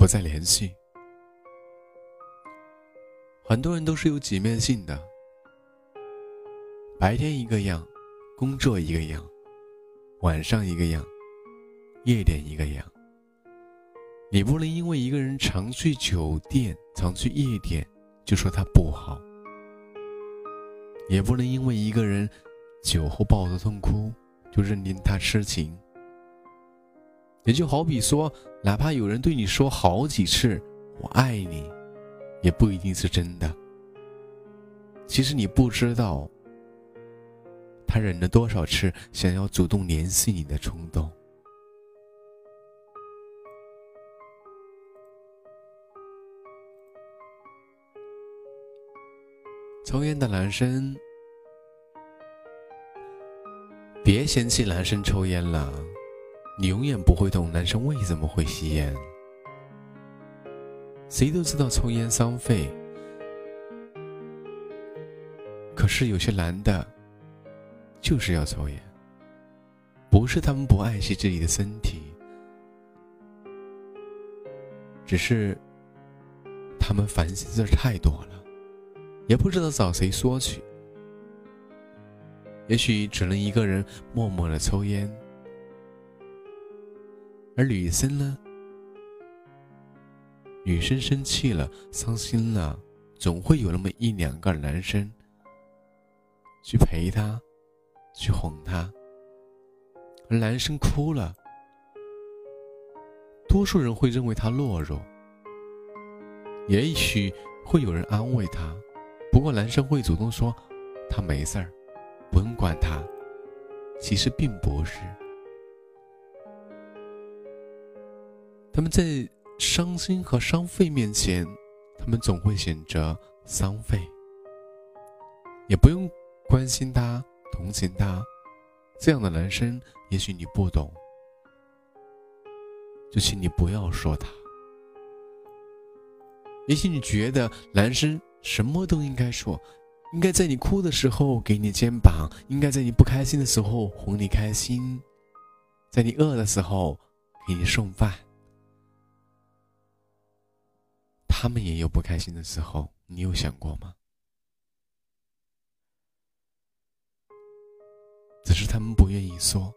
不再联系。很多人都是有几面性的，白天一个样，工作一个样，晚上一个样，夜店一个样。你不能因为一个人常去酒店、常去夜店，就说他不好；也不能因为一个人酒后抱头痛哭，就认定他痴情。也就好比说，哪怕有人对你说好几次“我爱你”，也不一定是真的。其实你不知道，他忍了多少次想要主动联系你的冲动。抽烟的男生，别嫌弃男生抽烟了，你永远不会懂男生为什么会吸烟。谁都知道抽烟伤肺，可是有些男的，就是要抽烟，不是他们不爱惜自己的身体，只是他们烦心事太多了。也不知道找谁说去，也许只能一个人默默的抽烟。而女生呢？女生生气了、伤心了，总会有那么一两个男生去陪她，去哄她。而男生哭了，多数人会认为他懦弱，也许会有人安慰他。不过，男生会主动说：“他没事儿，不用管他。”其实并不是，他们在伤心和伤肺面前，他们总会选择伤肺，也不用关心他、同情他。这样的男生，也许你不懂，就请你不要说他。也许你觉得男生。什么都应该说，应该在你哭的时候给你肩膀，应该在你不开心的时候哄你开心，在你饿的时候给你送饭。他们也有不开心的时候，你有想过吗？只是他们不愿意说，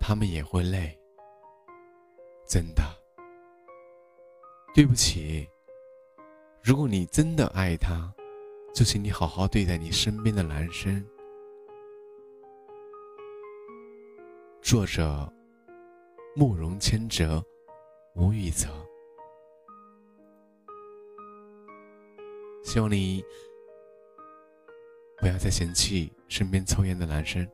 他们也会累。真的，对不起。如果你真的爱他，就请你好好对待你身边的男生。作者：慕容千哲、吴雨泽。希望你不要再嫌弃身边抽烟的男生。